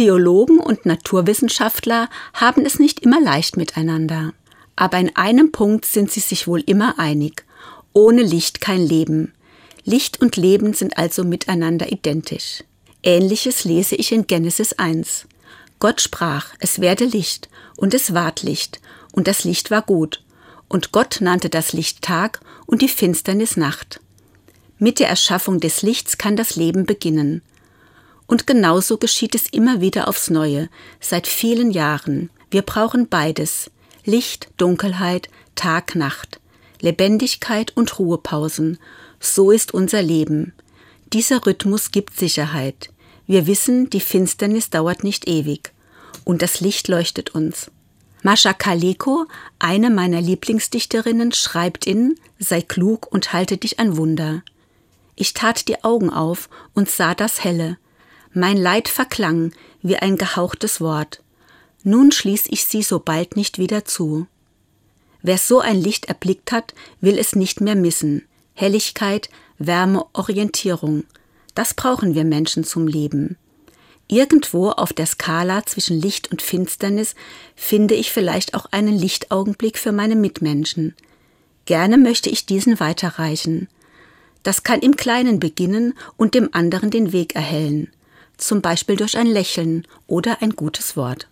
Theologen und Naturwissenschaftler haben es nicht immer leicht miteinander. Aber in einem Punkt sind sie sich wohl immer einig. Ohne Licht kein Leben. Licht und Leben sind also miteinander identisch. Ähnliches lese ich in Genesis 1. Gott sprach, es werde Licht, und es ward Licht, und das Licht war gut. Und Gott nannte das Licht Tag und die Finsternis Nacht. Mit der Erschaffung des Lichts kann das Leben beginnen. Und genauso geschieht es immer wieder aufs Neue, seit vielen Jahren. Wir brauchen beides. Licht, Dunkelheit, Tag, Nacht. Lebendigkeit und Ruhepausen. So ist unser Leben. Dieser Rhythmus gibt Sicherheit. Wir wissen, die Finsternis dauert nicht ewig. Und das Licht leuchtet uns. Mascha Kaleko, eine meiner Lieblingsdichterinnen, schreibt in Sei klug und halte dich an Wunder. Ich tat die Augen auf und sah das Helle, mein Leid verklang wie ein gehauchtes Wort. Nun schließ ich sie so bald nicht wieder zu. Wer so ein Licht erblickt hat, will es nicht mehr missen. Helligkeit, Wärme, Orientierung. Das brauchen wir Menschen zum Leben. Irgendwo auf der Skala zwischen Licht und Finsternis finde ich vielleicht auch einen Lichtaugenblick für meine Mitmenschen. Gerne möchte ich diesen weiterreichen. Das kann im Kleinen beginnen und dem anderen den Weg erhellen zum Beispiel durch ein Lächeln oder ein gutes Wort.